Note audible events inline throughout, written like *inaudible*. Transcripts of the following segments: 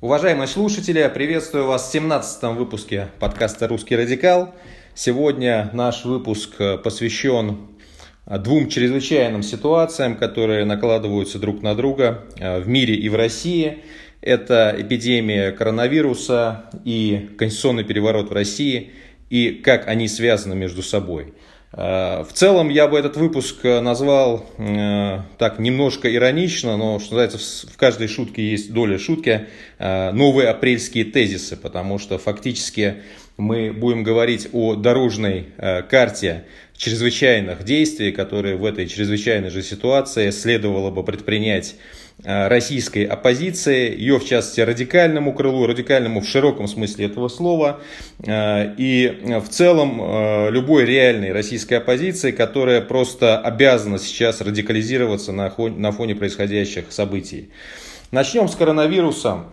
Уважаемые слушатели, приветствую вас в 17 выпуске подкаста «Русский радикал». Сегодня наш выпуск посвящен двум чрезвычайным ситуациям, которые накладываются друг на друга э, в мире и в России. Это эпидемия коронавируса и конституционный переворот в России, и как они связаны между собой – Э, в целом я бы этот выпуск э, назвал э, так немножко иронично, но что называется в каждой шутке есть доля шутки, новые апрельские тезисы, потому что фактически мы будем говорить о дорожной карте чрезвычайных действий, которые в этой чрезвычайной же ситуации следовало бы предпринять Э, российской оппозиции, ее в частности радикальному крылу, радикальному в широком смысле этого слова, э, и в целом э, любой реальной российской оппозиции, которая просто обязана сейчас радикализироваться на фоне происходящих событий. Начнем с коронавируса.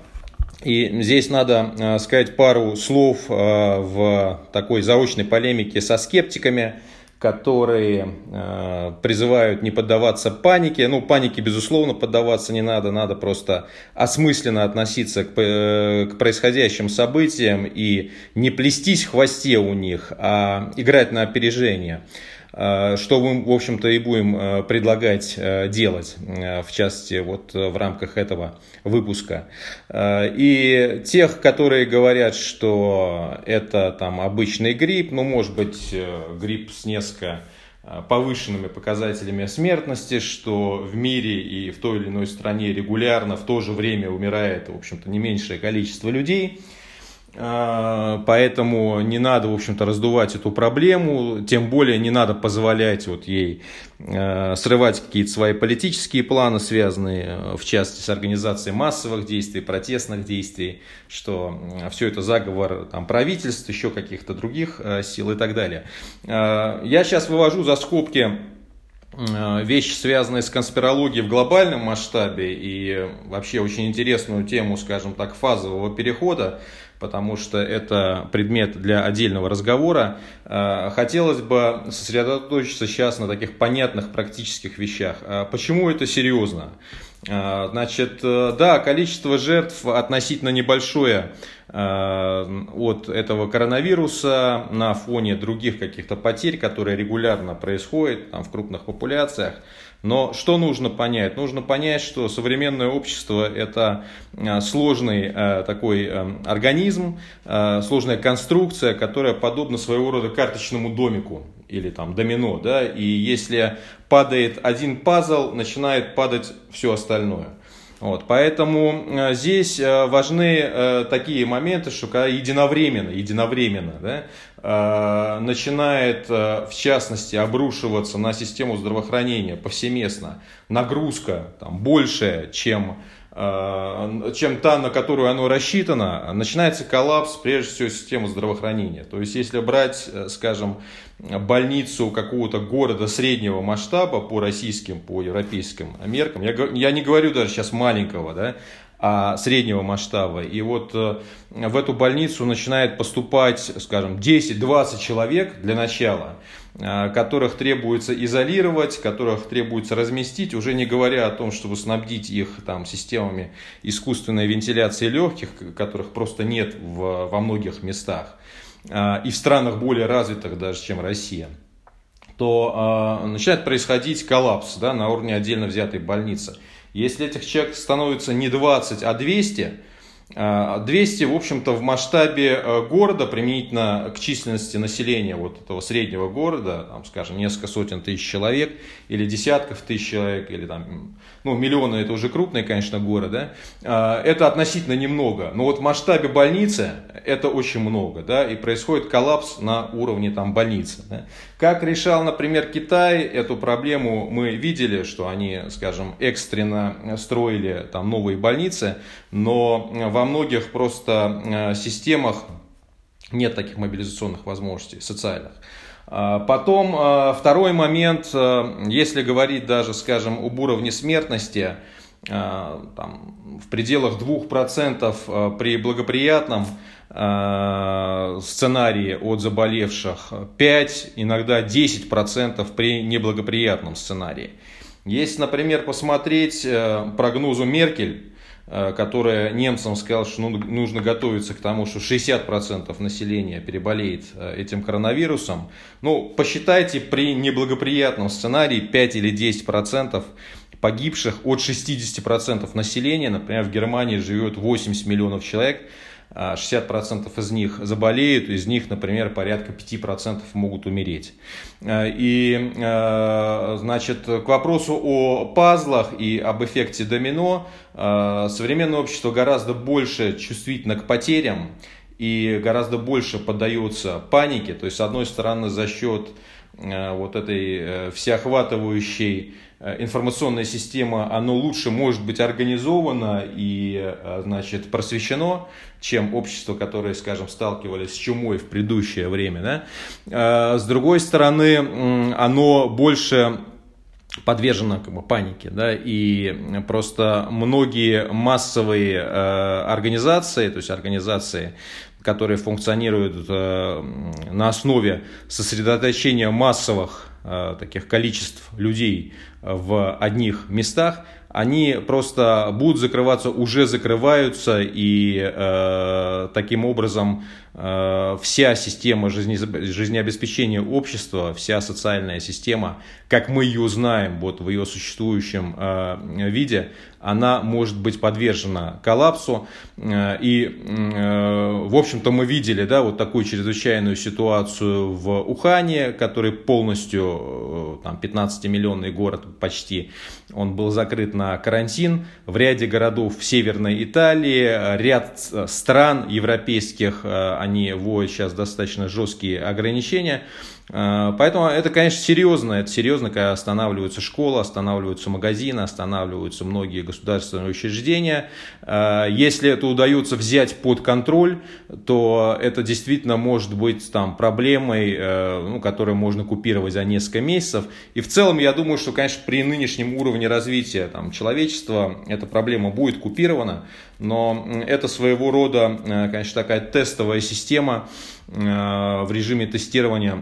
И здесь надо сказать пару слов в такой заочной полемике со скептиками – которые э, призывают не поддаваться панике. Ну, панике, безусловно, поддаваться не надо, надо просто осмысленно относиться к, э, к происходящим событиям и не плестись в хвосте у них, а играть на опережение. Э, что мы, в общем-то, и будем э, предлагать э, делать, в частности, вот в рамках этого выпуска. И тех, которые говорят, что это там обычный грипп, ну, может быть, грипп с несколько повышенными показателями смертности, что в мире и в той или иной стране регулярно в то же время умирает, в общем-то, не меньшее количество людей – а, поэтому не надо, в общем-то, раздувать эту проблему, тем более не надо позволять вот ей а, срывать какие-то свои политические планы, связанные, в частности, с организацией массовых действий, протестных действий, что все это заговор там, правительств, еще каких-то других а, сил и так далее. Я сейчас вывожу за скобки вещи, связанные с конспирологией в глобальном масштабе и вообще очень интересную тему, скажем так, фазового перехода потому что это предмет для отдельного разговора. Э, хотелось бы сосредоточиться сейчас на таких понятных практических вещах. Э, почему это серьезно? Э, значит, да, количество жертв относительно небольшое от этого коронавируса на фоне других каких-то потерь, которые регулярно происходят там, в крупных популяциях. Но что нужно понять? Нужно понять, что современное общество это а, сложный а, такой а, организм, сложная конструкция, которая подобна своего рода карточному домику или там домино, да, и если падает один пазл, начинает падать все остальное. Вот, поэтому э, здесь э, важны э, такие моменты, что когда единовременно, единовременно да, начинает в частности обрушиваться на систему здравоохранения повсеместно нагрузка там, большая, чем Э, чем та, на которую оно рассчитано, начинается коллапс, прежде всего, системы здравоохранения. То есть, если брать, э, скажем, больницу какого-то города среднего масштаба по российским, по европейским меркам, я, я не говорю даже сейчас маленького, да, среднего масштаба. И вот э, в эту больницу начинает поступать, скажем, 10-20 человек для начала, э, которых требуется изолировать, которых требуется разместить, уже не говоря о том, чтобы снабдить их там, системами искусственной вентиляции легких, которых просто нет в, во многих местах, э, и в странах более развитых даже, чем Россия то э, начинает происходить коллапс да, на уровне отдельно взятой больницы. Если этих человек становится не 20, а 200, 200, в общем-то, в масштабе э, города, применительно к численности населения вот этого среднего города, там, скажем, несколько сотен тысяч человек, или десятков тысяч человек, или там, ну, миллионы это уже крупный, конечно, город, да, а, это относительно немного. Но вот в масштабе больницы это очень много, да, и происходит коллапс на уровне там больницы. Да. Как решал, например, Китай эту проблему, мы видели, что они, скажем, экстренно строили там новые больницы, но во многих просто э, системах нет таких мобилизационных возможностей социальных. А, потом а, второй момент, если говорить даже, скажем, об уровне смертности, там, в пределах 2% при благоприятном сценарии от заболевших, 5, иногда 10% при неблагоприятном сценарии. Если, например, посмотреть э, прогнозу Меркель, которая немцам сказала, что ну, нужно готовиться к тому, что 60% населения переболеет этим коронавирусом. Ну, посчитайте при неблагоприятном сценарии 5 или 10% погибших от 60% населения. Например, в Германии живет 80 миллионов человек. 60% а, из них заболеют, из них, например, порядка 5% могут умереть. А, и, а, значит, к вопросу о пазлах и об эффекте домино, современное общество гораздо больше чувствительно к потерям и гораздо больше поддается панике. То есть, с одной стороны, за счет вот этой э, всеохватывающей Э, информационная система, оно лучше может быть организовано и, э, значит, просвещено, чем общество, которое, скажем, сталкивались с чумой в предыдущее время. Да? Э, с другой стороны, оно больше подвержено как бы, панике, да, и просто многие массовые э, организации, то есть организации, которые функционируют э, на основе сосредоточения массовых э, таких количеств людей в одних местах, они просто будут закрываться, уже закрываются, и э, таким образом э, вся система жизнеобеспечения общества, вся социальная система, как мы ее знаем вот в ее существующем э, виде, она может быть подвержена коллапсу. Э, и, э, в общем-то, мы видели да, вот такую чрезвычайную ситуацию в Ухане, который полностью, э, там, 15-миллионный город почти, он был закрыт на карантин. В ряде городов в Северной Италии, ряд стран европейских, они вводят сейчас достаточно жесткие ограничения. Э, поэтому это, конечно, серьезно. Это серьезно, когда останавливаются школы, останавливаются магазины, останавливаются многие государственные учреждения. Э, если это удается взять под контроль, то это действительно может быть там, проблемой, э, ну, которую можно купировать за несколько месяцев. И в целом, я думаю, что, конечно, при нынешнем уровне развития там, человечества эта проблема будет купирована. Но это своего рода, конечно, такая тестовая система в режиме тестирования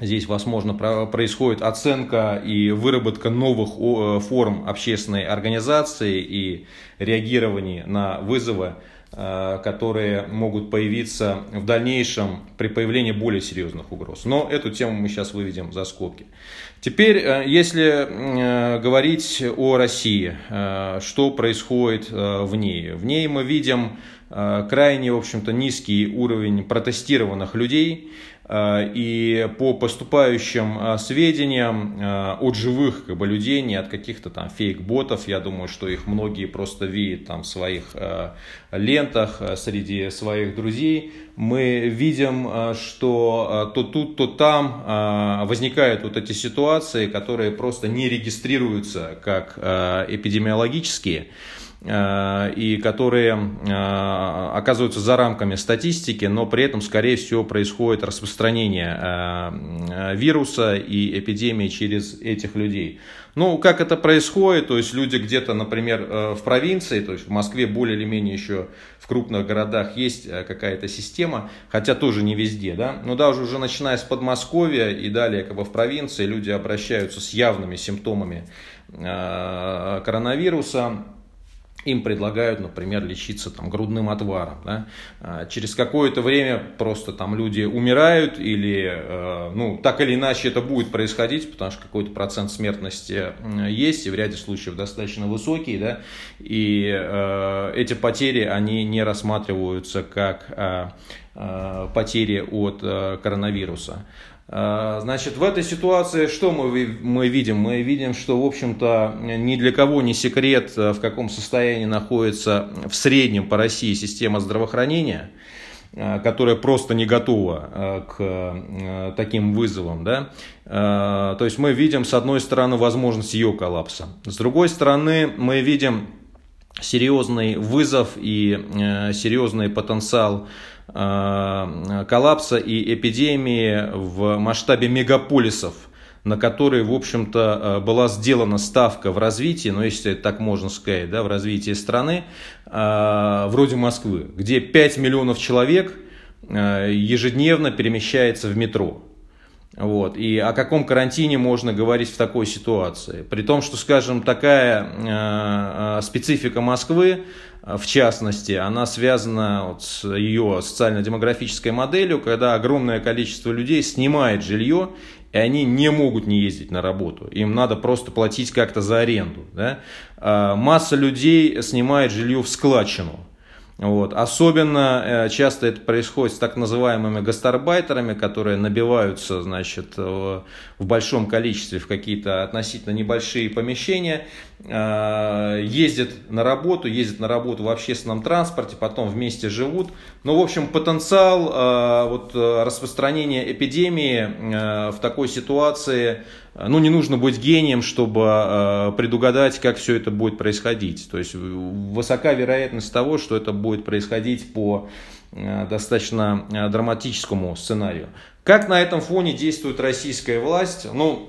Здесь, возможно, происходит оценка и выработка новых э, форм общественной организации и реагирование на вызовы, э, которые могут появиться в дальнейшем при появлении более серьезных угроз. Но эту тему мы сейчас выведем за скобки. Теперь, э, если говорить о России, что происходит в ней? В ней мы видим крайне, в общем-то, низкий уровень протестированных людей, и по поступающим э, сведениям э, от живых как бы, людей, не от каких-то там фейк-ботов, я думаю, что их многие просто видят там в своих лентах среди своих друзей, мы видим, что то тут, то там возникают вот эти ситуации, которые просто не регистрируются как эпидемиологические. Э, и которые э, оказываются за рамками статистики, но при этом, скорее всего, происходит распространение э, вируса и эпидемии через этих людей. Ну, как это происходит, то есть люди где-то, например, в провинции, то есть в Москве более или менее еще в крупных городах есть какая-то система, хотя тоже не везде, да, но даже уже начиная с Подмосковья и далее как бы в провинции люди обращаются с явными симптомами коронавируса, им предлагают, например, лечиться там, грудным отваром. Да? А, через какое-то время просто там люди умирают или, э, ну, так или иначе это будет происходить, потому что какой-то процент смертности есть, и в ряде случаев достаточно высокий, да? и э, эти потери, они не рассматриваются как э, потери от коронавируса. А, значит, в этой ситуации что мы, мы видим? Мы видим, что, в общем-то, ни для кого не секрет, э, в каком состоянии находится в среднем по России система здравоохранения, э, которая просто не готова э, к таким вызовам. Да? То есть мы видим, с одной стороны, возможность ее коллапса. С другой стороны, мы видим серьезный вызов и серьезный потенциал коллапса и эпидемии в масштабе мегаполисов, на которые, в общем-то, э, была сделана ставка в развитии, ну, если так можно сказать, да, в развитии страны, э, вроде Москвы, где 5 миллионов человек ежедневно перемещается в метро. Вот. И о каком карантине можно говорить в такой ситуации? При том, что, скажем, такая э, специфика Москвы, в частности, она связана вот с ее социально-демографической моделью, когда огромное количество людей снимает жилье и они не могут не ездить на работу. Им надо просто платить как-то за аренду. Да? А масса людей снимает жилье в складчину. Вот. Особенно э, часто это происходит с так называемыми гастарбайтерами, которые набиваются значит, в большом количестве в какие-то относительно небольшие помещения, э, ездят на работу, ездят на работу в общественном транспорте, потом вместе живут. Ну, в общем, потенциал э, вот, распространения эпидемии в такой ситуации ну, не нужно быть гением, чтобы э, предугадать, как все это будет происходить. То есть высока вероятность того, что это будет происходить по э, достаточно э, драматическому сценарию. Как на этом фоне действует российская власть? Ну,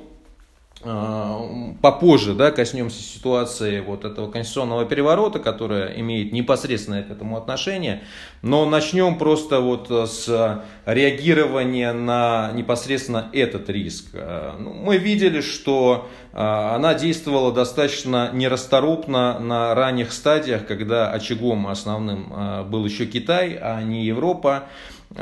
попозже да, коснемся ситуации вот этого конституционного переворота, которая имеет непосредственное к этому отношение. Но начнем просто вот с реагирования на непосредственно этот риск. А, ну, мы видели, что а, она действовала достаточно нерасторопно на ранних стадиях, когда очагом основным был еще Китай, а не Европа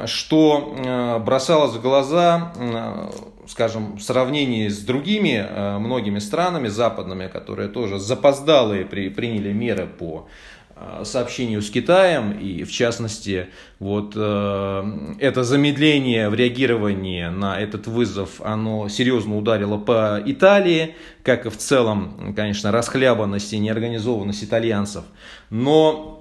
что э, бросалось в глаза, э, скажем, в сравнении с другими э, многими странами западными, которые тоже запоздалые при, приняли меры по сообщению с Китаем, и в частности, вот это замедление в реагировании на этот вызов, оно серьезно ударило по Италии, как и в целом, конечно, расхлябанность и неорганизованность итальянцев. Но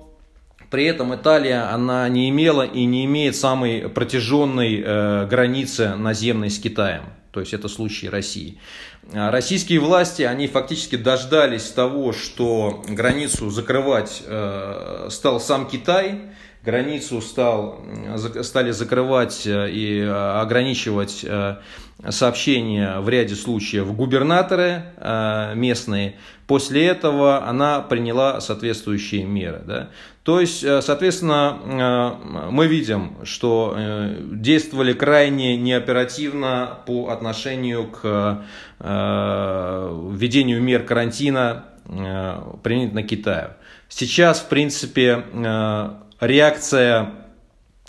при этом Италия, она не имела и не имеет самой протяженной э, границы наземной с Китаем. То есть это случай России. А российские власти, они фактически дождались того, что границу закрывать э, стал сам Китай, границу стал, стали закрывать э, и э, ограничивать э, сообщения в ряде случаев губернаторы местные. После этого она приняла соответствующие меры. Да? То есть, соответственно, мы видим, что действовали крайне неоперативно по отношению к введению мер карантина принятых на Китае. Сейчас, в принципе, реакция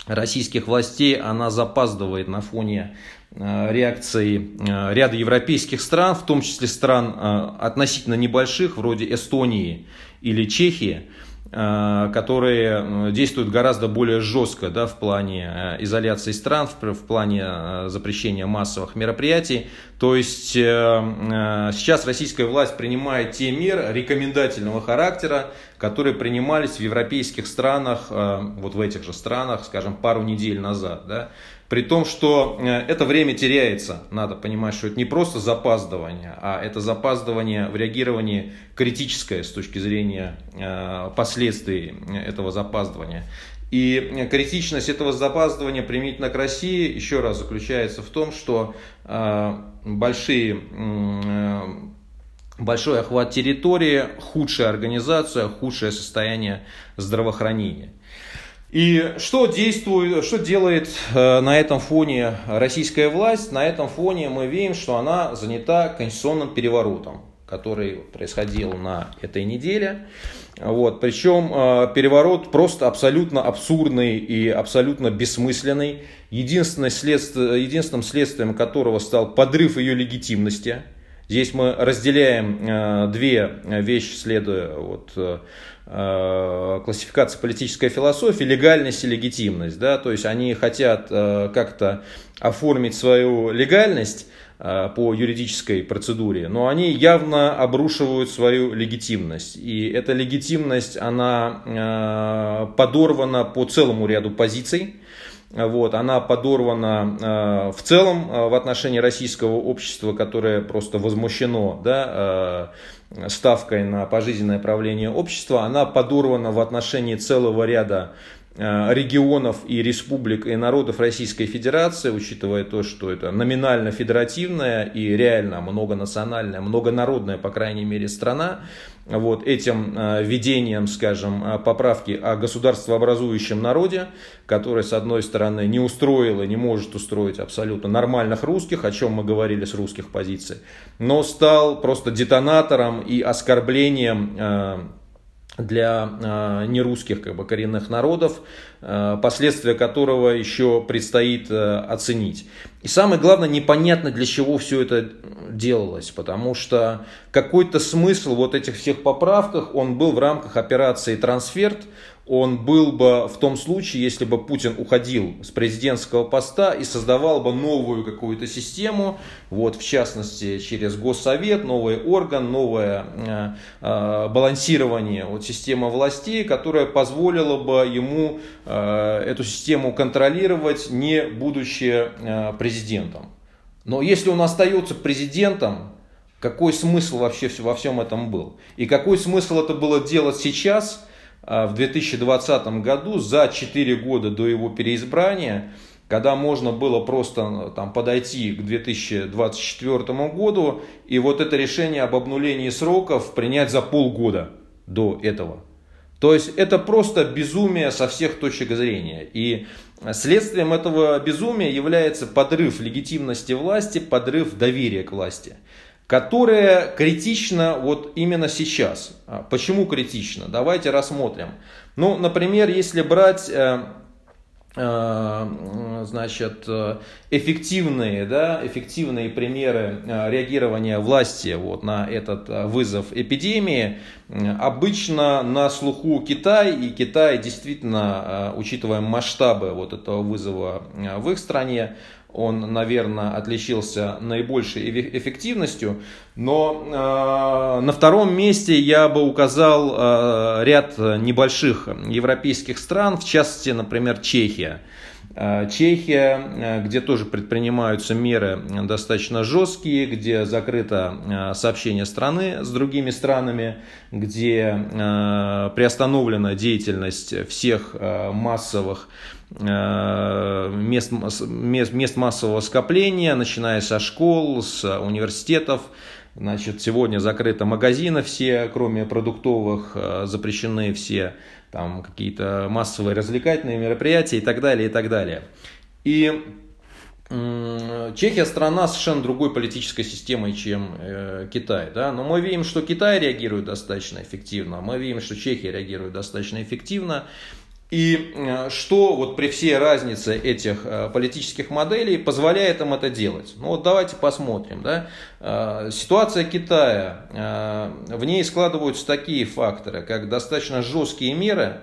российских властей, она запаздывает на фоне э, реакции э, ряда европейских стран, в том числе стран э, относительно небольших, вроде Эстонии или Чехии, которые действуют гораздо более жестко да, в плане э, изоляции стран, в, в плане э, запрещения массовых мероприятий. То есть сейчас российская власть принимает те меры рекомендательного характера, которые принимались в европейских странах, вот в этих же странах, скажем, пару недель назад. Да. При том, что э, это время теряется. Надо понимать, что это не просто запаздывание, а это запаздывание в реагировании критическое с точки зрения э, последствий этого запаздывания. И критичность этого запаздывания применительно к России еще раз заключается в том, что э, большие большой охват территории, худшая организация, худшее состояние здравоохранения. И что действует, что делает э, на этом фоне российская власть? На этом фоне мы видим, что она занята конституционным переворотом, который происходил на этой неделе. Вот, причем э, переворот просто абсолютно абсурдный и абсолютно бессмысленный, единственное следствие, единственным следствием которого стал подрыв ее легитимности. Здесь мы разделяем э, две вещи, следуя вот, классификация политической философии, легальность и легитимность. Да? То есть они хотят э, как-то оформить свою легальность э, по юридической процедуре, но они явно обрушивают свою легитимность. И эта легитимность, она подорвана по целому ряду позиций. Вот, она подорвана в целом в отношении российского общества, которое просто возмущено да, ставкой на пожизненное правление общества, она подорвана в отношении целого ряда регионов и республик и народов Российской Федерации, учитывая то, что это номинально федеративная и реально многонациональная, многонародная, по крайней мере, страна, вот этим э, введением, скажем, э, поправки о государствообразующем народе, который, с одной стороны, не устроил и не может устроить абсолютно нормальных русских, о чем мы говорили с русских позиций, но стал просто детонатором и оскорблением э, для э, нерусских как бы, коренных народов, э, последствия которого еще предстоит э, оценить. И самое главное, непонятно для чего все это делалось, потому что какой-то смысл вот этих всех поправках, он был в рамках операции «Трансферт», он был бы в том случае, если бы Путин уходил с президентского поста и создавал бы новую какую-то систему, вот, в частности, через Госсовет, новый орган, новое э, э, балансирование вот, системы властей, которая позволила бы ему э, эту систему контролировать, не будучи э, президентом. Но если он остается президентом, какой смысл вообще во всем этом был? И какой смысл это было делать сейчас – в 2020 году, за 4 года до его переизбрания, когда можно было просто там, подойти к 2024 году и вот это решение об обнулении сроков принять за полгода до этого. То есть это просто безумие со всех точек зрения. И следствием этого безумия является подрыв легитимности власти, подрыв доверия к власти которая критична вот именно сейчас. А почему критично? Давайте рассмотрим. Ну, например, если брать э, э, значит, эффективные, да, эффективные примеры э, реагирования власти вот на этот вызов эпидемии, обычно на слуху Китай, и Китай действительно, учитывая масштабы вот этого вызова в их стране, он, наверное, отличился наибольшей эффективностью. Но э, на втором месте я бы указал э, ряд небольших европейских стран, в частности, например, Чехия. Э, Чехия, э, где тоже предпринимаются меры достаточно жесткие, где закрыто э, сообщение страны с другими странами, где приостановлена деятельность всех массовых мест, мест, мест массового скопления, начиная со школ, с университетов. Значит, сегодня закрыты магазины все, кроме продуктовых, запрещены все там какие-то массовые развлекательные мероприятия и так далее, и так далее. И Чехия страна совершенно другой политической системой, чем э, Китай. Да? Но мы видим, что Китай реагирует достаточно эффективно, мы видим, что Чехия реагирует достаточно эффективно. И э, что вот при всей разнице этих э, политических моделей позволяет им это делать? Ну вот давайте посмотрим. Да? Э, ситуация Китая, в ней складываются такие факторы, как достаточно жесткие меры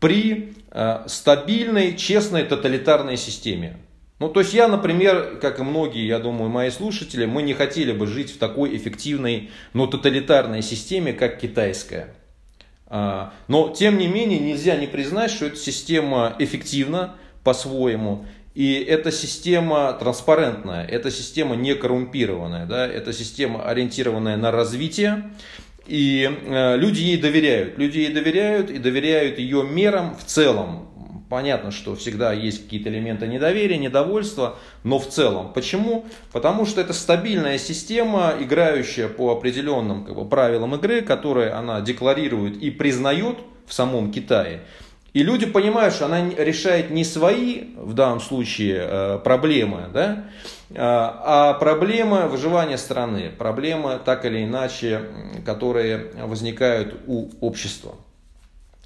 при стабильной, честной тоталитарной системе. Ну, то есть я, например, как и многие, я думаю, мои слушатели, мы не хотели бы жить в такой эффективной, но тоталитарной системе, как китайская. А, но, тем не менее, нельзя не признать, что эта система эффективна по-своему. И эта система транспарентная, эта система не коррумпированная, да, эта система ориентированная на развитие. И э, люди ей доверяют. Люди ей доверяют и доверяют ее мерам в целом. Понятно, что всегда есть какие-то элементы недоверия, недовольства, но в целом. Почему? Потому что это стабильная система, играющая по определенным как бы, правилам игры, которые она декларирует и признает в самом Китае. И люди понимают, что она решает не свои, в данном случае, э, проблемы, да, а проблемы выживания страны, проблемы так или иначе, которые возникают у общества.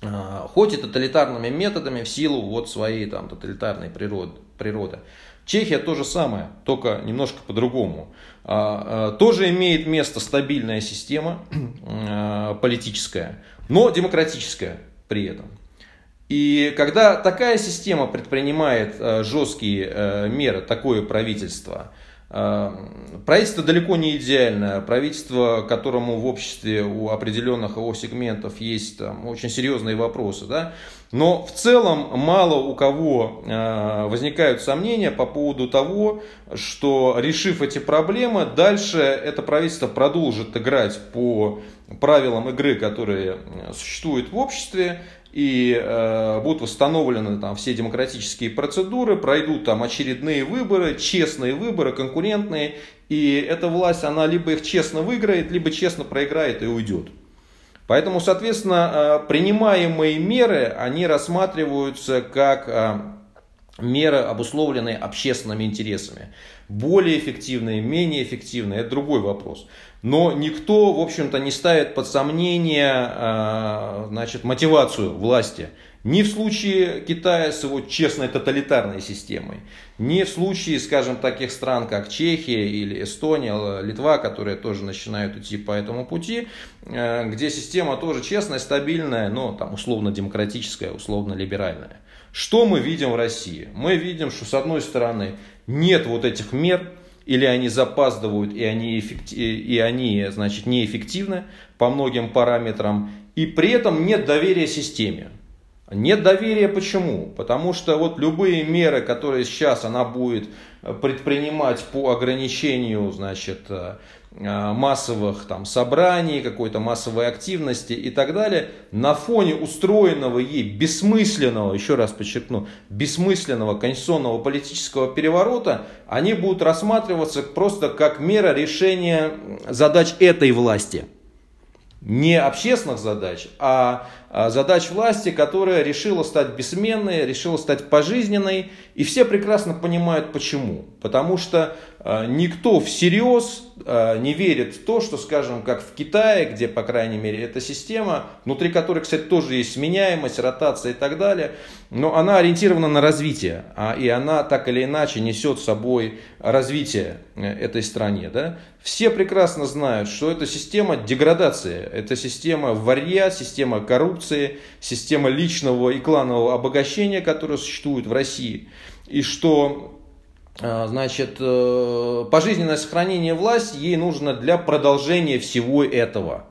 А, хоть и тоталитарными методами в силу вот своей там тоталитарной природы. природы. Чехия то же самое, только немножко по-другому. А, а, тоже имеет место стабильная система *clears throat* политическая, но демократическая при этом. И когда такая система предпринимает жесткие меры, такое правительство, правительство далеко не идеальное. Правительство, которому в обществе у определенных его сегментов есть там, очень серьезные вопросы. Да? Но в целом мало у кого э, возникают сомнения по поводу того, что решив эти проблемы, дальше это правительство продолжит играть по правилам игры, которые существуют в обществе, и э, будут восстановлены там все демократические процедуры, пройдут там очередные выборы, честные выборы, конкурентные, и эта власть, она либо их честно выиграет, либо честно проиграет и уйдет. Поэтому, соответственно, э, принимаемые меры, они рассматриваются как э, меры, обусловленные общественными интересами. Более эффективные, менее эффективные, это другой вопрос. Но никто, в общем-то, не ставит под сомнение а, значит, мотивацию власти. Ни в случае Китая с его честной тоталитарной системой, ни в случае, скажем, таких стран, как Чехия или Эстония, Литва, которые тоже начинают идти по этому пути, а, где система тоже честная, стабильная, но там условно-демократическая, условно-либеральная. Что мы видим в России? Мы видим, что с одной стороны нет вот этих мер, или они запаздывают, и они, эффекти... и они значит, неэффективны по многим параметрам, и при этом нет доверия системе. Нет доверия почему? Потому что вот любые меры, которые сейчас она будет предпринимать по ограничению значит, массовых там, собраний, какой-то массовой активности и так далее, на фоне устроенного ей бессмысленного, еще раз подчеркну, бессмысленного конституционного политического переворота, они будут рассматриваться просто как мера решения задач этой власти. Не общественных задач, а задач власти, которая решила стать бессменной, решила стать пожизненной. И все прекрасно понимают почему. Потому что э, никто всерьез Э, не верит в то, что, скажем, как в Китае, где, по крайней мере, эта система, внутри которой, кстати, тоже есть сменяемость, ротация и так далее, но она ориентирована на развитие, а, и она так или иначе несет с собой развитие э, этой стране. Да? Все прекрасно знают, что это система деградации, это система варья, система коррупции, система личного и кланового обогащения, которая существует в России, и что а, значит, э, пожизненное сохранение власти ей нужно для продолжения всего этого.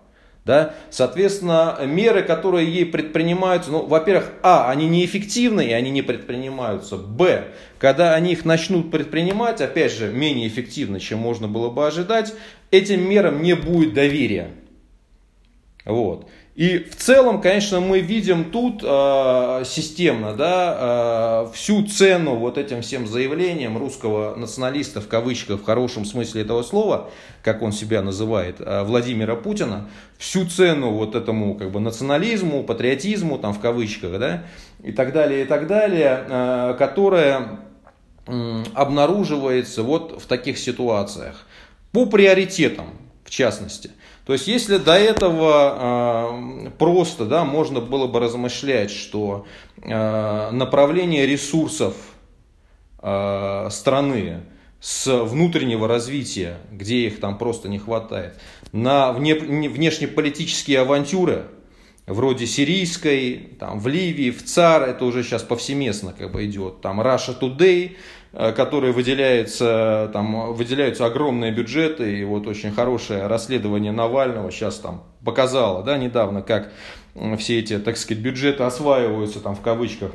Да? Соответственно, меры, которые ей предпринимаются, ну, во-первых, а, они неэффективны и они не предпринимаются. Б, когда они их начнут предпринимать, опять же, менее эффективно, чем можно было бы ожидать, этим мерам не будет доверия. Вот. И в целом, конечно, мы видим тут э, системно да, э, всю цену вот этим всем заявлениям русского националиста, в кавычках, в хорошем смысле этого слова, как он себя называет, э, Владимира Путина, всю цену вот этому как бы национализму, патриотизму, там в кавычках, да, и так далее, и так далее, э, которая э, обнаруживается вот в таких ситуациях. По приоритетам, в частности. То есть, если до этого э, просто да, можно было бы размышлять, что э, направление ресурсов э, страны с внутреннего развития, где их там просто не хватает, на вне, внешнеполитические авантюры, вроде сирийской, там, в Ливии, в ЦАР, это уже сейчас повсеместно как бы идет, там Russia Today, которые выделяются, там, выделяются огромные бюджеты, и вот очень хорошее расследование Навального сейчас там показало, да, недавно, как все эти, так сказать, бюджеты осваиваются, там, в кавычках,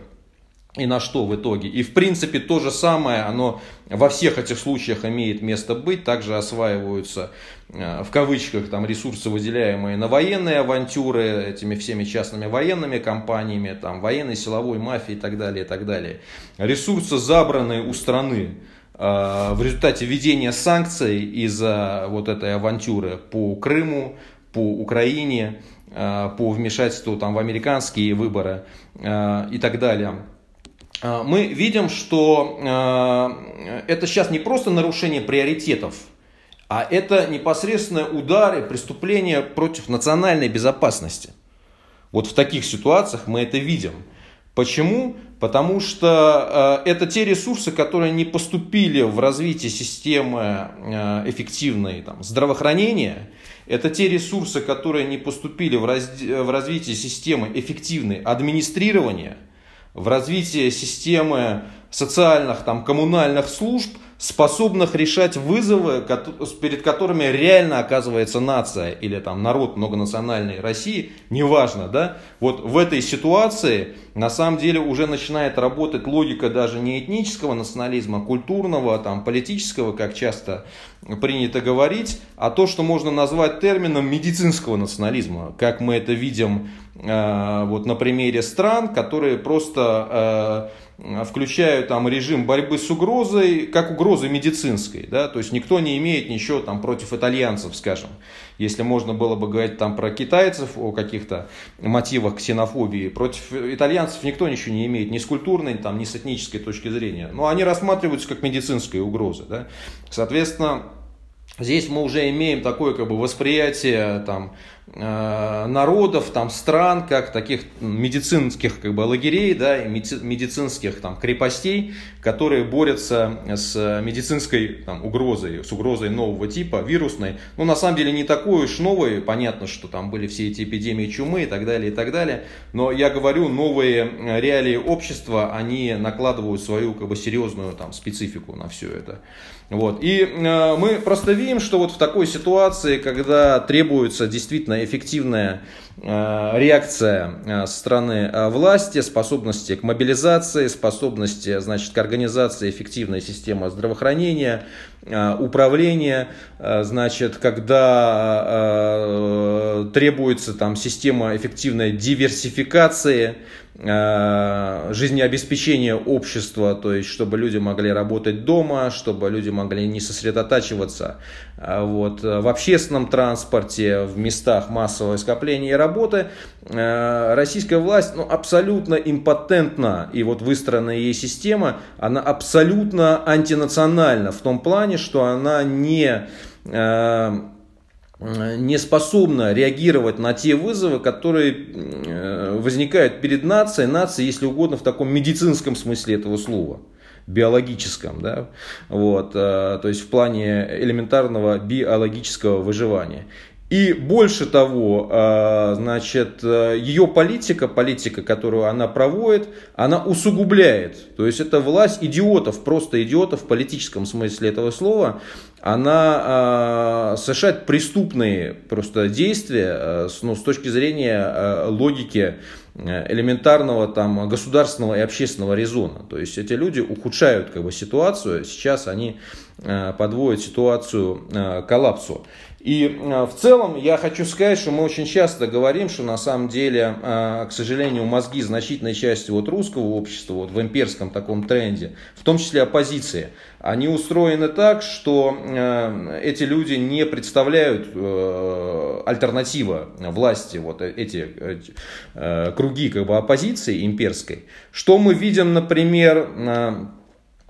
и на что в итоге. И в принципе то же самое, оно во всех этих случаях имеет место быть. Также осваиваются э, в кавычках там ресурсы, выделяемые на военные авантюры этими всеми частными военными компаниями, там военной силовой мафией и так далее, и так далее. Ресурсы забранные у страны э, в результате введения санкций из-за вот этой авантюры по Крыму, по Украине, э, по вмешательству там, в американские выборы и так далее. А, мы видим, что а, это сейчас не просто нарушение приоритетов, а это непосредственные удары, преступления против национальной безопасности. Вот в таких ситуациях мы это видим. Почему? Потому что э, это те ресурсы, которые не поступили в развитие системы эффективной там, здравоохранения. Это те ресурсы, которые не поступили в, раз, в развитие системы эффективной администрирования – в развитии системы социальных, там, коммунальных служб, способных решать вызовы, перед которыми реально оказывается нация или там народ многонациональной России, неважно, да, вот в этой ситуации на самом деле уже начинает работать логика даже не этнического национализма, а культурного, там, политического, как часто принято говорить, а то, что можно назвать термином медицинского национализма, как мы это видим вот на примере стран, которые просто включают там режим борьбы с угрозой, как угрозой медицинской, да, то есть никто не имеет ничего там против итальянцев, скажем, если можно было бы говорить там про китайцев о каких-то мотивах ксенофобии, против итальянцев никто ничего не имеет, ни с культурной, там, ни с этнической точки зрения, но они рассматриваются как медицинская угроза, да, соответственно, Здесь мы уже имеем такое как бы восприятие там, э, народов, там, стран, как таких медицинских как бы, лагерей, да, и медицинских там, крепостей, которые борются с медицинской там, угрозой, с угрозой нового типа, вирусной. Ну, на самом деле, не такой уж новой, понятно, что там были все эти эпидемии чумы и так далее, и так далее. Но я говорю, новые реалии общества, они накладывают свою как бы, серьезную там, специфику на все это. Вот. И э, мы просто видим, что вот в такой ситуации, когда требуется действительно эффективная э, реакция э, со стороны э, власти, способности к мобилизации, способности значит, к организации эффективной системы здравоохранения, э, управления, э, значит, когда э, требуется там, система эффективной диверсификации, жизнеобеспечения общества, то есть чтобы люди могли работать дома, чтобы люди могли не сосредотачиваться вот, в общественном транспорте, в местах массового скопления и работы, российская власть ну, абсолютно импотентна, и вот выстроенная ей система, она абсолютно антинациональна в том плане, что она не не способна реагировать на те вызовы, которые э, возникают перед нацией, нацией, если угодно, в таком медицинском смысле этого слова биологическом, да, вот, э, то есть в плане элементарного биологического выживания. И больше того, э, значит, ее политика, политика, которую она проводит, она усугубляет. То есть это власть идиотов, просто идиотов в политическом смысле этого слова, она э, совершает преступные просто действия э, с, ну, с точки зрения э, логики э, элементарного там государственного и общественного резона. То есть эти люди ухудшают как бы ситуацию, сейчас они э, подводят ситуацию э, к коллапсу. И в целом я хочу сказать, что мы очень часто говорим, что на самом деле, к сожалению, мозги значительной части вот русского общества вот в имперском таком тренде, в том числе оппозиции, они устроены так, что э, эти люди не представляют э, альтернатива власти, вот эти э, круги как бы оппозиции имперской. Что мы видим, например,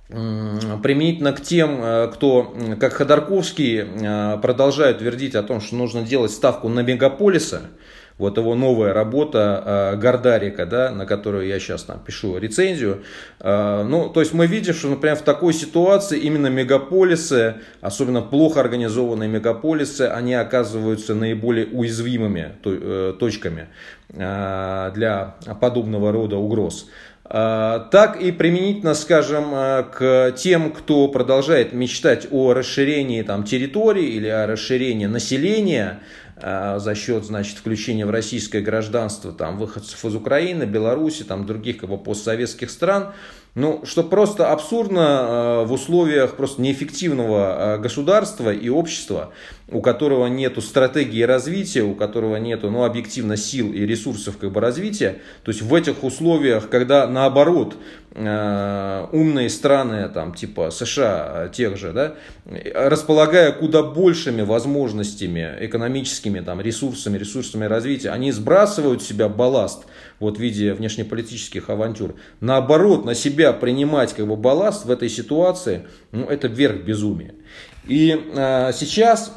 применительно к тем, кто, как Ходорковский, продолжает твердить о том, что нужно делать ставку на мегаполисы, вот его новая работа э, да, на которую я сейчас там пишу рецензию. Э, ну, то есть мы видим, что, например, в такой ситуации именно мегаполисы, особенно плохо организованные мегаполисы, они оказываются наиболее уязвимыми э, точками э, для подобного рода угроз. Э, так и применительно, скажем, э, к тем, кто продолжает мечтать о расширении там, территории или о расширении населения, Э, за счет, значит, включения в российское гражданство там, выходцев из Украины, Беларуси, там, других как бы, постсоветских стран, ну, что просто абсурдно э, в условиях просто неэффективного э, государства и общества, у которого нет стратегии развития, у которого нет ну, объективно сил и ресурсов как бы, развития. То есть в этих условиях, когда наоборот э, умные страны, там, типа США, тех же, да, располагая куда большими возможностями экономическими, там, ресурсами, ресурсами развития, они сбрасывают с себя балласт вот, в виде внешнеполитических авантюр. Наоборот, на себя принимать как бы, балласт в этой ситуации, ну, это верх безумия. И э, сейчас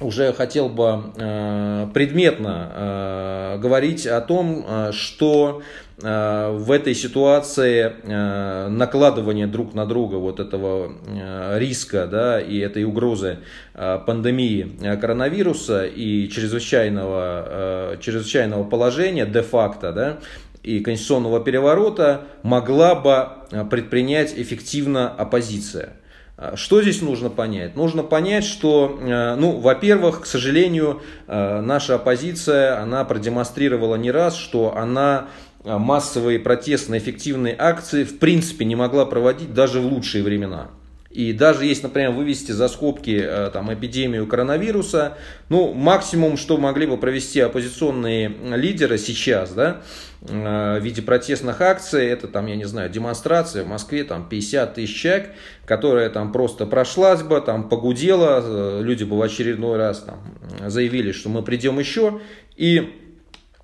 уже хотел бы э, предметно э, говорить о том, э, что э, в этой ситуации э, накладывания друг на друга вот этого э, риска да, и этой угрозы э, пандемии э, коронавируса и чрезвычайного, э, чрезвычайного положения де-факто да, и конституционного переворота могла бы э, предпринять эффективно оппозиция. А, что здесь нужно понять? Нужно понять, что, э, ну, во-первых, к сожалению, э, наша оппозиция, она продемонстрировала не раз, что она э, массовые протестные эффективные акции в принципе не могла проводить даже в лучшие времена. И даже если, например, вывести за скобки там, эпидемию коронавируса, ну, максимум, что могли бы провести оппозиционные лидеры сейчас, да, в виде протестных акций, это там, я не знаю, демонстрация в Москве, там 50 тысяч человек, которая там просто прошлась бы, там погудела, э, люди бы в очередной раз там заявили, что мы придем еще, и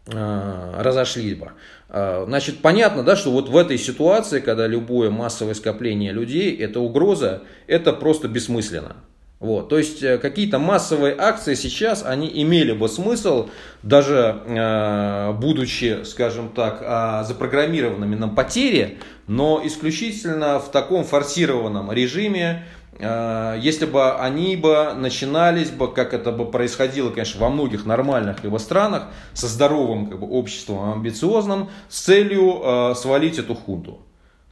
разошлись бы. А, значит, понятно, да, что вот в этой ситуации, когда любое массовое скопление людей, это угроза, это просто бессмысленно. Вот, то есть э, какие-то массовые акции сейчас, они имели бы смысл, даже э, будучи, скажем так, э, запрограммированными на потери, но исключительно в таком форсированном режиме, Э, если бы они бы начинались бы, как это бы происходило, конечно, во многих нормальных либо странах, со здоровым как бы, обществом амбициозным, с целью э, свалить эту хунту.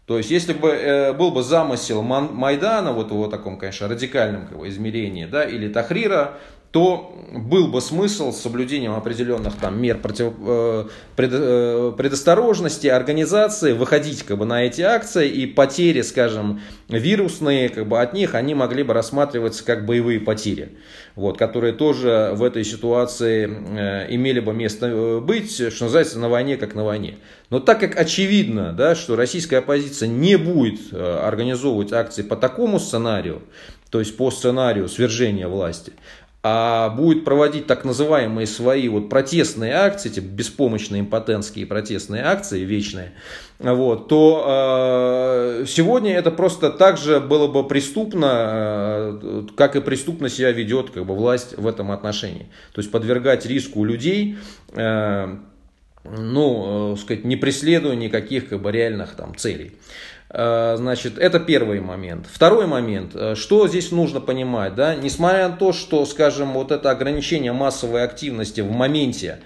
То есть, если бы э, был бы замысел Майдана, вот его таком, конечно, радикальном как бы, измерении, да, или Тахрира, то был бы смысл с соблюдением определенных там, мер против, э, пред, э, предосторожности, организации, выходить как бы, на эти акции, и потери, скажем, вирусные, как бы, от них, они могли бы рассматриваться как боевые потери, вот, которые тоже в этой ситуации э, имели бы место быть, что называется, на войне как на войне. Но так как очевидно, да, что российская оппозиция не будет организовывать акции по такому сценарию, то есть по сценарию свержения власти, а будет проводить так называемые свои вот протестные акции, эти беспомощные импотентские протестные акции вечные, вот, то э, сегодня это просто так же было бы преступно, э, как и преступно себя ведет как бы, власть в этом отношении. То есть подвергать риску людей, э, ну, э, сказать, не преследуя никаких как бы, реальных там, целей. Э, значит, это первый момент. Второй момент, э, что здесь нужно понимать, да, несмотря на то, что, скажем, вот это ограничение массовой активности в моменте,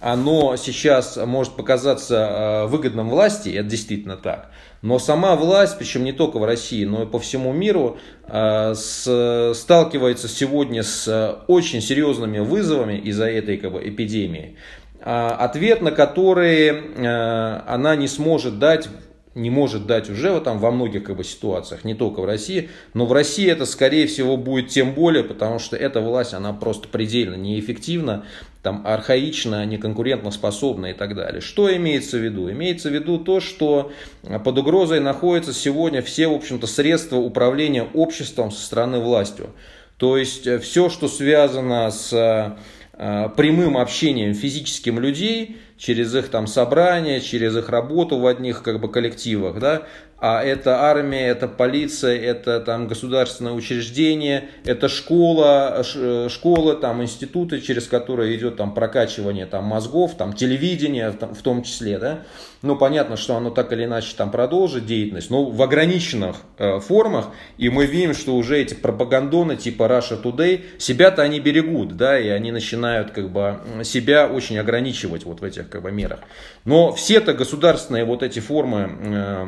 оно сейчас может показаться э, выгодным власти, это действительно так, но сама власть, причем не только в России, но и по всему миру, сталкивается сегодня с очень серьезными вызовами из-за этой как бы, эпидемии ответ на которые она не сможет дать не может дать уже вот там во многих как бы, ситуациях, не только в России, но в России это скорее всего будет тем более, потому что эта власть, она просто предельно неэффективна, там архаична, неконкурентоспособна и так далее. Что имеется в виду? Имеется в виду то, что под угрозой находятся сегодня все, в общем-то, средства управления обществом со стороны властью. То есть э, все, что связано с э, прямым общением физическим людей, через их там собрания, через их работу в одних как бы коллективах, да, а это армия, это полиция, это там государственное учреждение, это школа, э, школы, там институты, через которые идет там прокачивание там мозгов, там телевидение там, в том числе, да. Ну, понятно, что оно так или иначе там продолжит деятельность, но в ограниченных э, формах, и мы видим, что уже эти пропагандоны типа Russia Today, себя-то они берегут, да, и они начинают как бы себя очень ограничивать вот в этих как бы мерах. Но все-то государственные вот эти формы э,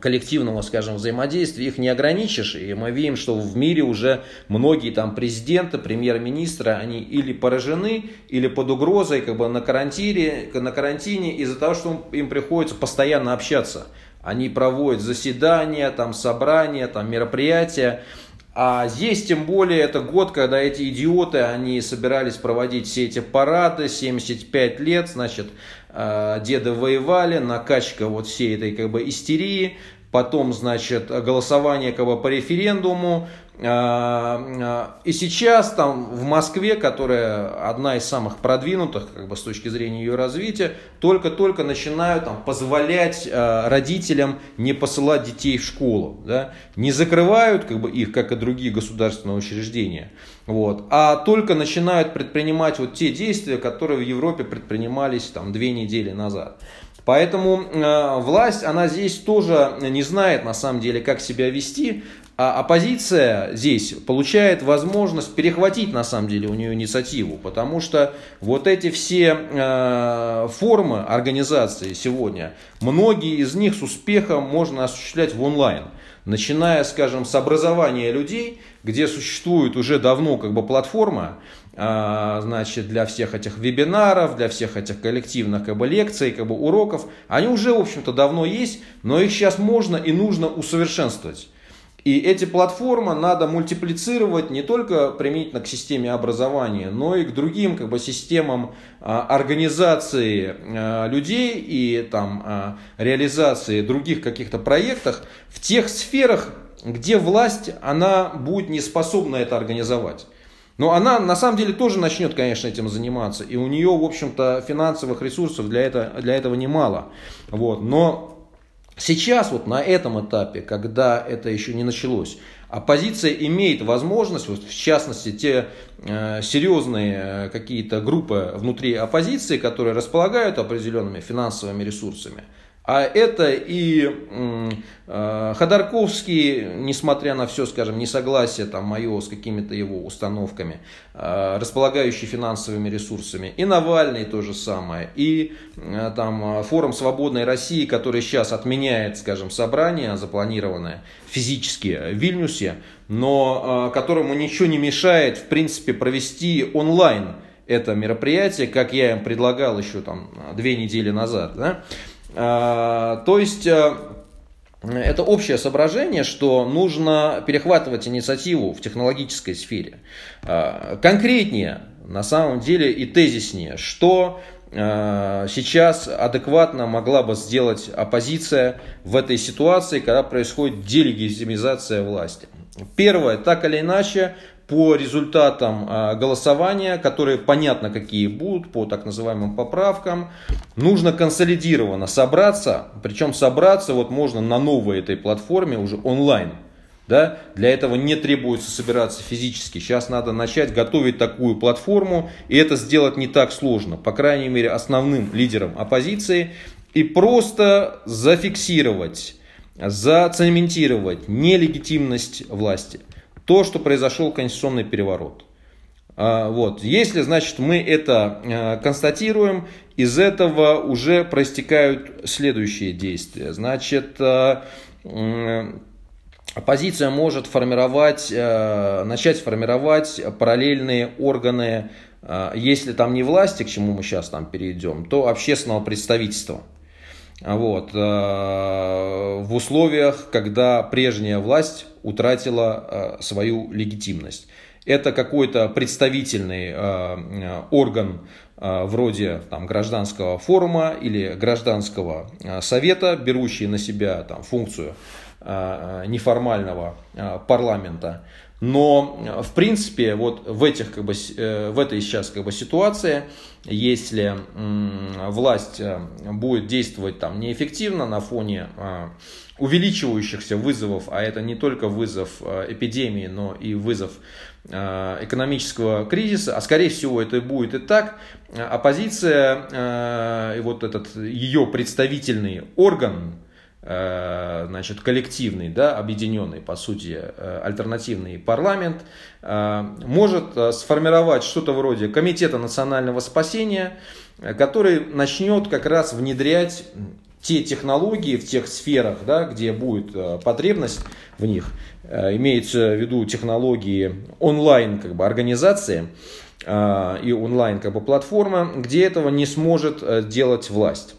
коллективного, скажем, взаимодействия, их не ограничишь. И мы видим, что в мире уже многие там президенты, премьер-министры, они или поражены, или под угрозой как бы на карантине, на карантине из-за того, что им приходится постоянно общаться. Они проводят заседания, там собрания, там мероприятия. А здесь, тем более, это год, когда эти идиоты, они собирались проводить все эти парады, 75 лет, значит, э, деды воевали, накачка вот всей этой как бы истерии, потом, значит, голосование как бы по референдуму, и сейчас там в Москве, которая одна из самых продвинутых как бы, с точки зрения ее развития, только-только начинают там, позволять а, родителям не посылать детей в школу. Да? Не закрывают как бы, их, как и другие государственные учреждения, вот, а только начинают предпринимать вот те действия, которые в Европе предпринимались там, две недели назад. Поэтому э, власть, она здесь тоже не знает на самом деле, как себя вести. А оппозиция здесь получает возможность перехватить на самом деле у нее инициативу, потому что вот эти все э, формы организации сегодня, многие из них с успехом можно осуществлять в онлайн. Начиная, скажем, с образования людей, где существует уже давно как бы платформа, э, значит, для всех этих вебинаров, для всех этих коллективных как бы, лекций, как бы, уроков, они уже, в общем-то, давно есть, но их сейчас можно и нужно усовершенствовать. И эти платформы надо мультиплицировать не только применительно к системе образования, но и к другим как бы, системам а, организации а, людей и там, а, реализации других каких-то проектов в тех сферах, где власть она будет не способна это организовать. Но она на самом деле тоже начнет, конечно, этим заниматься. И у нее, в общем-то, финансовых ресурсов для, это, для этого немало. Вот. Но сейчас, вот на этом этапе, когда это еще не началось, оппозиция имеет возможность, вот, в частности, те э, серьезные э, какие-то группы внутри оппозиции, которые располагают определенными финансовыми ресурсами, а это и э, Ходорковский, несмотря на все, скажем, несогласие там, мое с какими-то его установками, э, располагающий финансовыми ресурсами, и Навальный то же самое, и э, там, форум «Свободной России», который сейчас отменяет, скажем, собрание запланированное физически в Вильнюсе, но которому ничего не мешает, в принципе, провести онлайн это мероприятие, как я им предлагал еще там две недели назад. Да? А, то есть э, это общее соображение, что нужно перехватывать инициативу в технологической сфере. А, конкретнее, на самом деле, и тезиснее, что э, сейчас адекватно могла бы сделать оппозиция в этой ситуации, когда происходит делегитимизация власти. Первое, так или иначе, по результатам а, голосования, которые понятно какие будут, по так называемым поправкам, нужно консолидированно собраться, причем собраться вот можно на новой этой платформе уже онлайн. Да? Для этого не требуется собираться физически. Сейчас надо начать готовить такую платформу, и это сделать не так сложно, по крайней мере основным лидерам оппозиции, и просто зафиксировать, зацементировать нелегитимность власти то, что произошел конституционный переворот. А, вот. Если, значит, мы это а, констатируем, из этого уже проистекают следующие действия. Значит, а, оппозиция может формировать, начать формировать параллельные органы, если там не власти, к чему мы сейчас там перейдем, то общественного представительства. Вот. В условиях, когда прежняя власть утратила э, свою легитимность. Это какой-то представительный э, э, орган вроде там, гражданского форума или гражданского совета, берущий на себя там, функцию неформального парламента. Но, в принципе, вот в, этих, как бы, в этой сейчас как бы, ситуации, если власть будет действовать там, неэффективно на фоне увеличивающихся вызовов, а это не только вызов э, эпидемии, но и вызов э, экономического кризиса, а скорее всего это будет и так, оппозиция э, и вот этот ее представительный орган, значит, коллективный, да, объединенный, по сути, альтернативный парламент, может сформировать что-то вроде Комитета национального спасения, который начнет как раз внедрять те технологии в тех сферах, да, где будет э, потребность в них, э, имеется в виду технологии онлайн как бы, организации э, и онлайн как бы, платформа, где этого не сможет делать власть.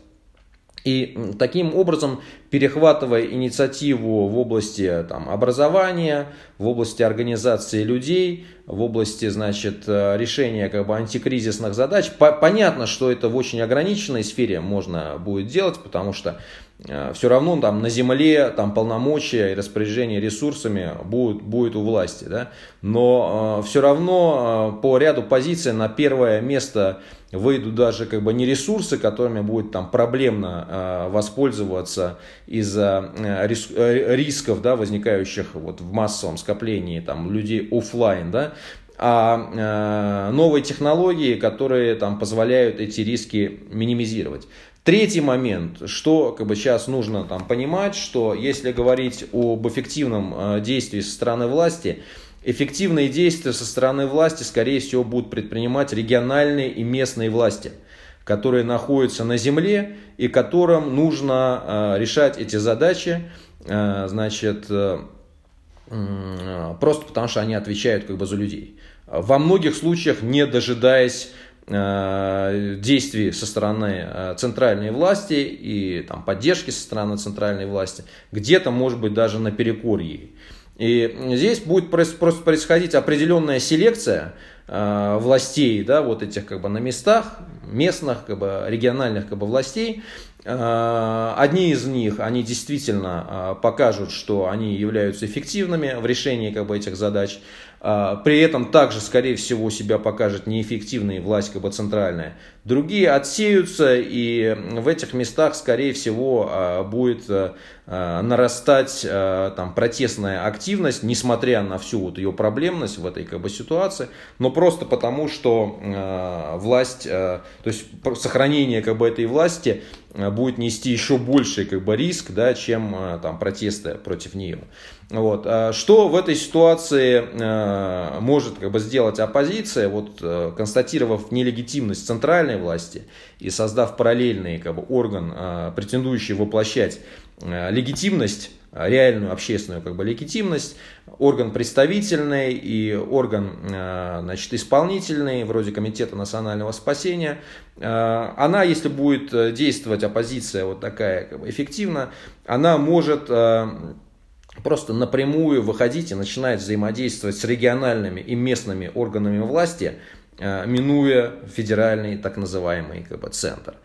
И таким образом, перехватывая инициативу в области там, образования, в области организации людей, в области значит, э, решения как бы, антикризисных задач, по понятно, что это в очень ограниченной сфере можно будет делать, потому что все равно там на земле там полномочия и распоряжение ресурсами будет, будет у власти. Да? Но э, все равно э, по ряду позиций на первое место выйдут даже как бы не ресурсы, которыми будет там проблемно э, воспользоваться из-за э, рис, э, рисков, да, возникающих вот в массовом скоплении там людей офлайн, да, а э, новые технологии, которые там позволяют эти риски минимизировать. Третий момент, что как бы сейчас нужно там понимать, что если говорить об эффективном э, действии со стороны власти, эффективные действия со стороны власти, скорее всего, будут предпринимать региональные и местные власти, которые находятся на земле и которым нужно э, решать эти задачи, э, значит, э, просто потому что они отвечают как бы за людей. Во многих случаях, не дожидаясь действий со стороны центральной власти и там, поддержки со стороны центральной власти, где-то, может быть, даже наперекор ей. И здесь будет просто происходить определенная селекция э, властей, да, вот этих как бы на местах, местных, как бы региональных как бы властей, Э, одни из них, они действительно э, покажут, что они являются эффективными в решении как бы, этих задач. Э, при этом также, скорее всего, себя покажет неэффективной власть как бы центральная. Другие отсеются, и в этих местах, скорее всего, будет нарастать там, протестная активность, несмотря на всю вот ее проблемность в этой как бы, ситуации, но просто потому, что власть, то есть сохранение как бы, этой власти будет нести еще больший как бы, риск, да, чем там, протесты против нее. Вот. А что в этой ситуации э, может как бы, сделать оппозиция, вот, э, констатировав нелегитимность центральной власти и создав параллельный как бы, орган, э, претендующий воплощать легитимность реальную общественную как бы, легитимность, орган представительный и орган значит, исполнительный, вроде Комитета национального спасения, она, если будет действовать оппозиция вот такая как бы, эффективно, она может просто напрямую выходить и начинать взаимодействовать с региональными и местными органами власти, минуя федеральный так называемый как бы, центр.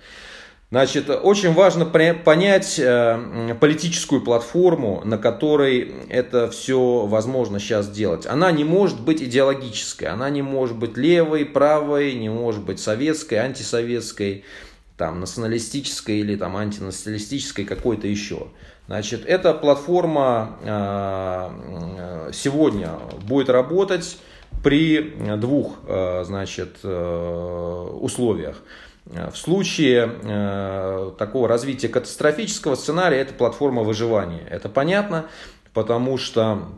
Значит, очень важно понять э, политическую платформу, на которой это все возможно сейчас делать. Она не может быть идеологической, она не может быть левой, правой, не может быть советской, антисоветской, там, националистической или там, антинационалистической, какой-то еще. Значит, эта платформа э, э, сегодня будет работать при двух значит, условиях. Э, в случае э, такого развития катастрофического сценария это платформа выживания. Это понятно, потому что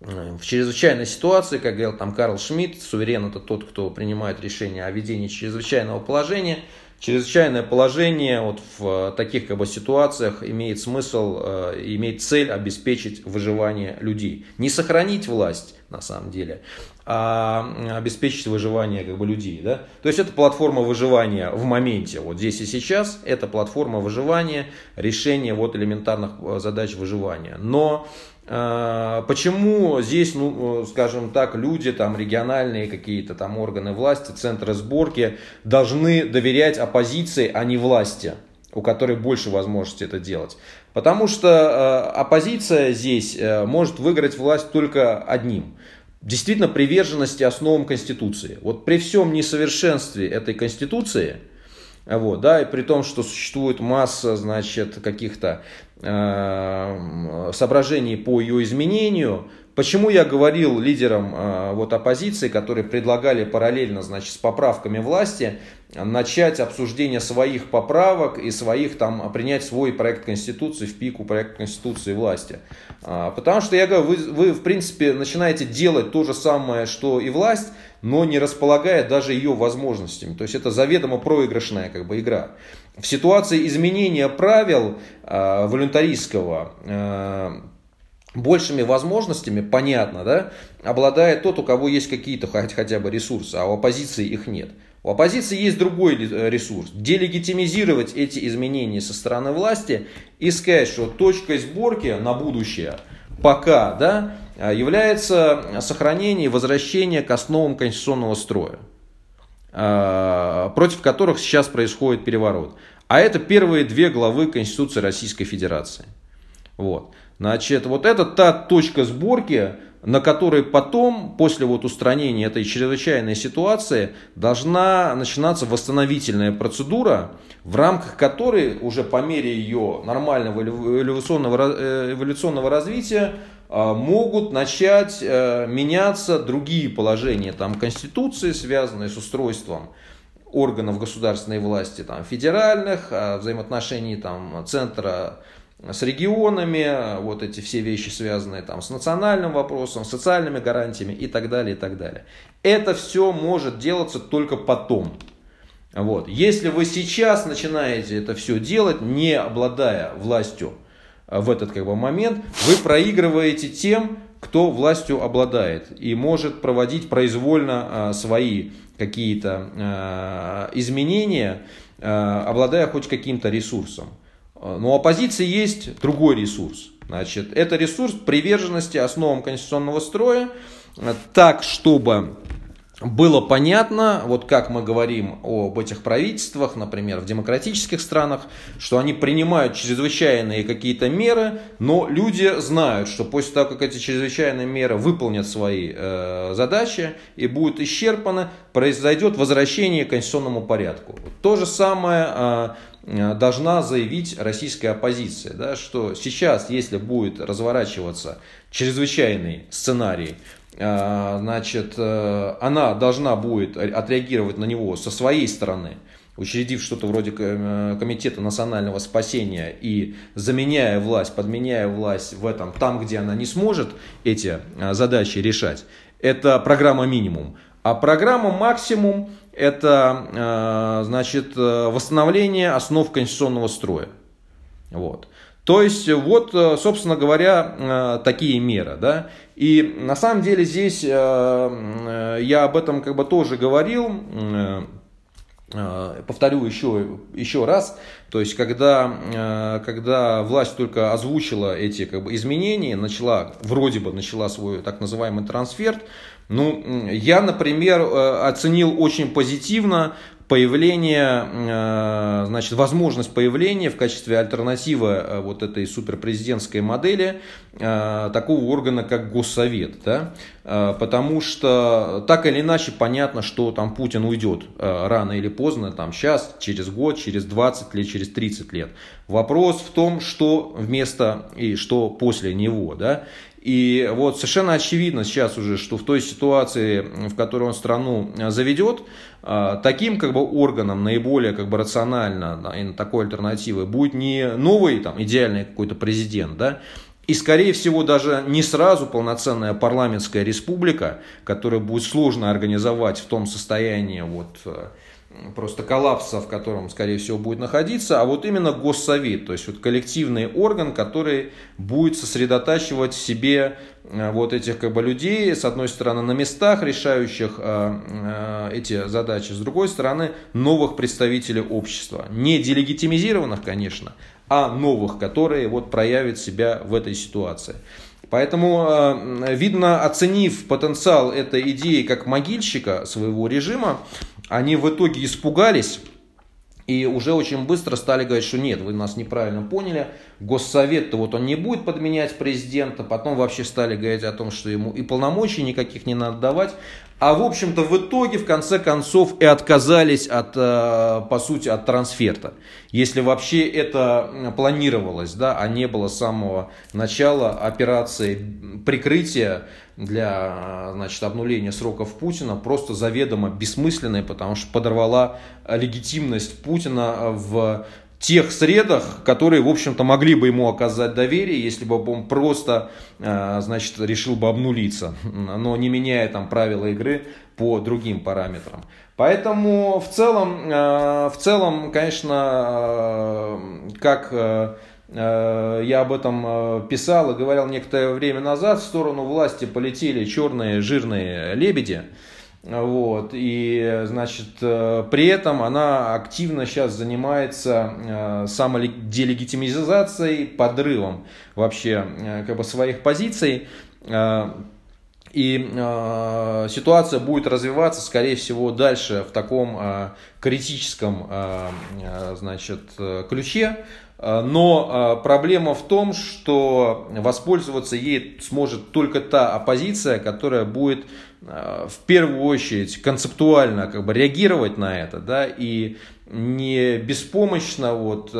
э, в чрезвычайной ситуации, как говорил там Карл Шмидт, суверен это тот, кто принимает решение о введении чрезвычайного положения. Чрезвычайное положение вот в таких как бы, ситуациях имеет смысл, э, имеет цель обеспечить выживание людей. Не сохранить власть, на самом деле, а обеспечить выживание как бы, людей. Да? То есть это платформа выживания в моменте, вот здесь и сейчас, это платформа выживания, решения вот элементарных э, задач выживания. Но э, Почему здесь, ну, скажем так, люди, там, региональные какие-то там органы власти, центры сборки должны доверять оппозиции, а не власти, у которой больше возможности это делать? Потому что э, оппозиция здесь э, может выиграть власть только одним действительно приверженности основам Конституции. Вот при всем несовершенстве этой Конституции, вот, да, и при том, что существует масса, значит, каких-то э, соображений по ее изменению, Почему я говорил лидерам э, вот, оппозиции, которые предлагали параллельно значит, с поправками власти начать обсуждение своих поправок и своих там принять свой проект Конституции в пику проекта Конституции власти. А, потому что я говорю, вы, вы в принципе начинаете делать то же самое, что и власть, но не располагая даже ее возможностями. То есть это заведомо проигрышная как бы игра. В ситуации изменения правил э, волюнтаристского э, большими возможностями, понятно, да, обладает тот, у кого есть какие-то хотя бы ресурсы, а у оппозиции их нет. У оппозиции есть другой э, ресурс. Делегитимизировать эти изменения со стороны власти и сказать, что точкой сборки на будущее пока да, является сохранение и возвращение к основам конституционного строя, э, против которых сейчас происходит переворот. А это первые две главы Конституции Российской Федерации. Вот. Значит, вот это та точка сборки, на которой потом, после вот устранения этой чрезвычайной ситуации, должна начинаться восстановительная процедура, в рамках которой уже по мере ее нормального эволюционного, э, эволюционного развития а, могут начать э, меняться другие положения там, Конституции, связанные с устройством органов государственной власти, там, федеральных, а, взаимоотношений там, центра с регионами, вот эти все вещи связанные там с национальным вопросом, социальными гарантиями и так далее, и так далее. Это все может делаться только потом. Вот. Если вы сейчас начинаете это все делать, не обладая властью э, в этот как бы, момент, вы проигрываете тем, кто властью обладает и может проводить произвольно э, свои какие-то э, изменения, обладая хоть каким-то ресурсом. Но у оппозиции есть другой ресурс. Значит, это ресурс приверженности основам конституционного строя, так, чтобы было понятно, вот как мы говорим об этих правительствах, например, в демократических странах, что они принимают чрезвычайные какие-то меры, но люди знают, что после того, как эти чрезвычайные меры выполнят свои э, задачи и будут исчерпаны, произойдет возвращение к конституционному порядку. То же самое э, э должна заявить российская оппозиция, да, что сейчас, если будет разворачиваться чрезвычайный сценарий, значит, э, она должна будет отреагировать на него со своей стороны, учредив что-то вроде э, Комитета национального спасения и заменяя власть, подменяя власть в этом, там, где она не сможет эти э, задачи решать, это программа минимум. А программа максимум – это, значит, восстановление основ конституционного строя. Вот. То есть, вот, собственно говоря, такие меры. Да? И на самом деле здесь э, э, я об этом как бы тоже говорил, э, повторю еще, еще раз, то есть когда, когда власть только озвучила эти как бы, изменения, начала, вроде бы начала свой так называемый трансфер, ну, я, например, оценил очень позитивно появление, э, значит, возможность появления в качестве альтернативы э, вот этой суперпрезидентской модели э, такого органа, как Госсовет, да, потому что так или иначе понятно, что там Путин уйдет рано или поздно, там сейчас, через год, через 20 лет, через 30 лет. Вопрос в том, что вместо и что после него, да, и вот совершенно очевидно сейчас уже, что в той ситуации, в которой он страну заведет, таким как бы органом наиболее как бы рационально и такой альтернативой будет не новый там идеальный какой-то президент, да, и, скорее всего, даже не сразу полноценная парламентская республика, которая будет сложно организовать в том состоянии вот, э, просто коллапса, в котором, скорее всего, будет находиться, а вот именно Госсовет, то есть вот коллективный орган, который будет сосредотачивать в себе э, вот этих как бы людей, с одной стороны, на местах, решающих э, э, эти задачи, с другой стороны, новых представителей общества. Не делегитимизированных, конечно, а новых, которые вот проявят себя в этой ситуации. Поэтому, видно, оценив потенциал этой идеи как могильщика своего режима, они в итоге испугались и уже очень быстро стали говорить, что нет, вы нас неправильно поняли. Госсовет-то вот он не будет подменять президента. Потом вообще стали говорить о том, что ему и полномочий никаких не надо давать. А в общем-то в итоге в конце концов и отказались от, э, по сути, от трансферта. Если вообще это планировалось, да, а не было с самого начала операции прикрытия для значит, обнуления сроков Путина просто заведомо бессмысленной, потому что подорвала легитимность Путина в тех средах, которые, в общем-то, могли бы ему оказать доверие, если бы он просто, э, значит, решил бы обнулиться, но не меняя там правила игры по другим параметрам. Поэтому в целом, э, в целом, конечно, э, как я об этом писал и говорил некоторое время назад, в сторону власти полетели черные жирные лебеди, вот, и, значит, э, при этом она активно сейчас занимается э, самоделегитимизацией, подрывом вообще э, как бы своих позиций. И ситуация будет развиваться, скорее всего, дальше в таком критическом значит, ключе. Но проблема в том, что воспользоваться ей сможет только та оппозиция, которая будет в первую очередь концептуально как бы реагировать на это, да, и не беспомощно вот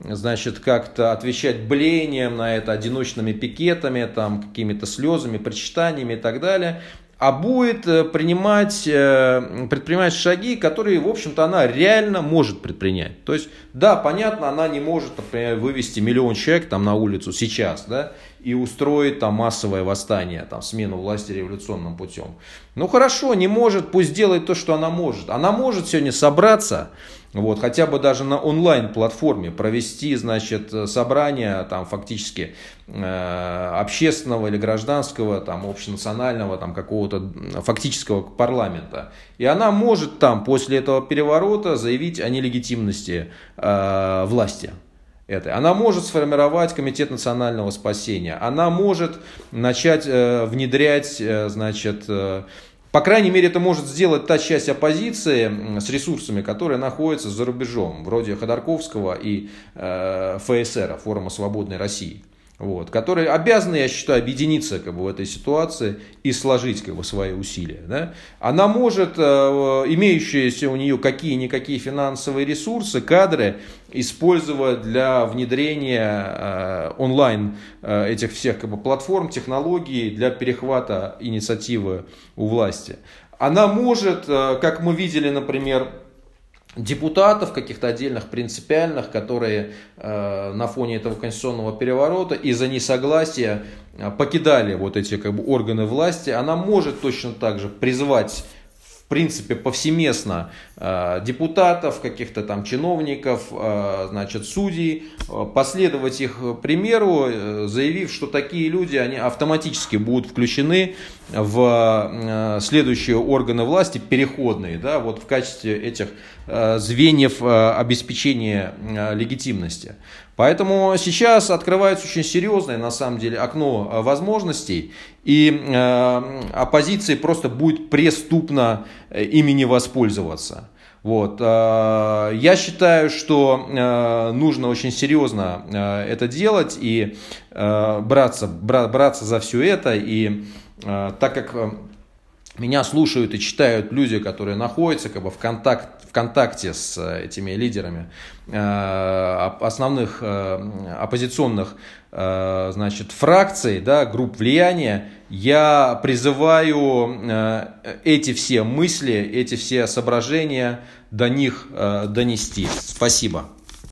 значит, как-то отвечать блеянием на это, одиночными пикетами, там, какими-то слезами, причитаниями и так далее, а будет э, принимать, э, предпринимать шаги, которые, в общем-то, она реально может предпринять. То есть, да, понятно, она не может, например, вывести миллион человек там на улицу сейчас, да, и устроить там массовое восстание, там, смену власти революционным путем. Ну хорошо, не может, пусть делает то, что она может. Она может сегодня собраться, вот, хотя бы даже на онлайн-платформе провести, значит, собрание там фактически э, общественного или гражданского, там, общенационального, там, какого-то фактического парламента. И она может там после этого переворота заявить о нелегитимности э, власти. Этой. Она может сформировать комитет национального спасения. Она может начать э, внедрять, э, значит, э, по крайней мере, это может сделать та часть оппозиции с ресурсами, которые находятся за рубежом, вроде Ходорковского и э, ФСР, Форума Свободной России вот, которые обязаны, я считаю, объединиться как бы, в этой ситуации и сложить как бы, свои усилия. Да? Она может, э, имеющиеся у нее какие-никакие финансовые ресурсы, кадры, использовать для внедрения э, онлайн э, этих всех как бы, платформ, технологий для перехвата инициативы у власти. Она может, как мы видели, например, депутатов каких-то отдельных принципиальных, которые э, на фоне этого конституционного переворота из-за несогласия э, покидали вот эти как бы, органы власти, она может точно так же призвать в принципе, повсеместно э, депутатов, каких-то там чиновников, э, значит, судей, э, последовать их примеру, заявив, что такие люди, они автоматически будут включены в следующие органы власти, переходные, да, вот в качестве этих звеньев обеспечения легитимности. Поэтому сейчас открывается очень серьезное, на самом деле, окно э, возможностей, и э, оппозиции просто будет преступно э, ими не воспользоваться. Вот. Я считаю, что нужно очень серьезно это делать и браться, браться за все это. И так как меня слушают и читают люди, которые находятся как бы в, контакт, в контакте с э, этими лидерами э, основных э, оппозиционных э, значит, фракций, да, групп влияния, я призываю э, эти все мысли, эти все соображения до них э, донести. Спасибо.